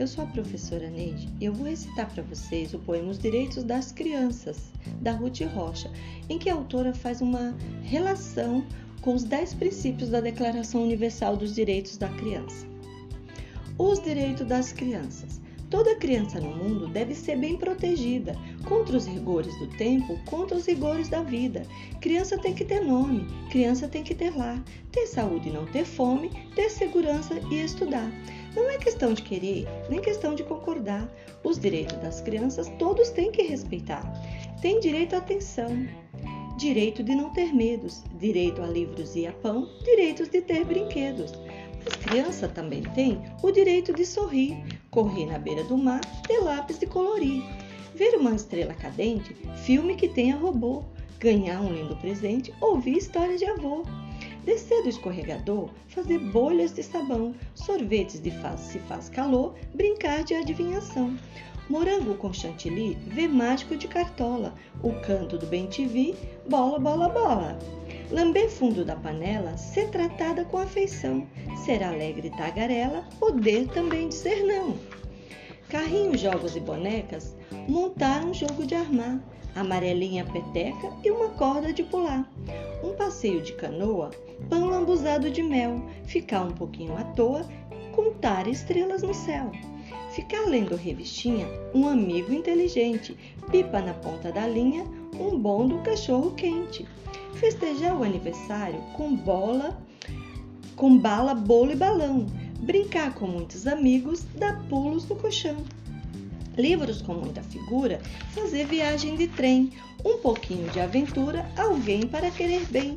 eu sou a professora Neide e eu vou recitar para vocês o poema Os Direitos das Crianças, da Ruth Rocha, em que a autora faz uma relação com os dez princípios da Declaração Universal dos Direitos da Criança. Os direitos das crianças. Toda criança no mundo deve ser bem protegida contra os rigores do tempo, contra os rigores da vida. Criança tem que ter nome, criança tem que ter lar, ter saúde e não ter fome, ter segurança e estudar. Não é questão de querer, nem questão de concordar. Os direitos das crianças todos têm que respeitar. Tem direito à atenção, direito de não ter medos, direito a livros e a pão, direitos de ter brinquedos. As crianças também têm o direito de sorrir, correr na beira do mar, ter lápis de colorir, ver uma estrela cadente, filme que tenha robô, ganhar um lindo presente, ouvir história de avô. Descer do escorregador, fazer bolhas de sabão, sorvetes de faz se faz calor, brincar de adivinhação. Morango com chantilly, ver mágico de cartola, o canto do bem TV, bola, bola, bola. Lamber fundo da panela, ser tratada com afeição, ser alegre e tagarela, poder também dizer não. Carrinho, jogos e bonecas, montar um jogo de armar, amarelinha peteca e uma corda de pular. Um passeio de canoa, pão lambuzado de mel, ficar um pouquinho à toa, contar estrelas no céu. Ficar lendo revistinha, um amigo inteligente, pipa na ponta da linha, um bom do cachorro quente festejar o aniversário com bola, com bala, bolo e balão, brincar com muitos amigos, dar pulos no colchão. Livros com muita figura, fazer viagem de trem, um pouquinho de aventura, alguém para querer bem.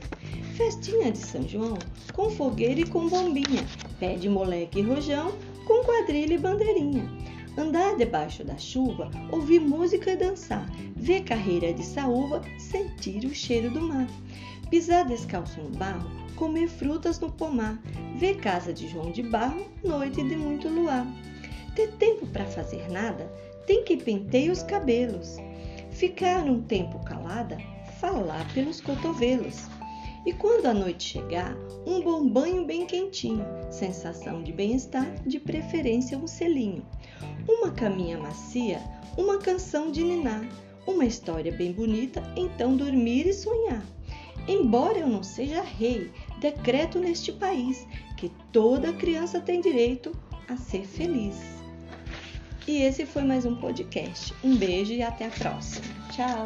Festinha de São João, com fogueira e com bombinha, pé de moleque e rojão, com quadrilha e bandeirinha. Andar debaixo da chuva, ouvir música e dançar, ver carreira de saúva, sentir o cheiro do mar. Pisar descalço no barro, comer frutas no pomar, ver casa de João de Barro, noite de muito luar. Ter tempo para fazer nada, tem que pentear os cabelos. Ficar um tempo calada, falar pelos cotovelos. E quando a noite chegar, um bom banho bem quentinho, sensação de bem-estar, de preferência um selinho. Uma caminha macia, uma canção de ninar, uma história bem bonita, então dormir e sonhar. Embora eu não seja rei, decreto neste país que toda criança tem direito a ser feliz. E esse foi mais um podcast. Um beijo e até a próxima. Tchau!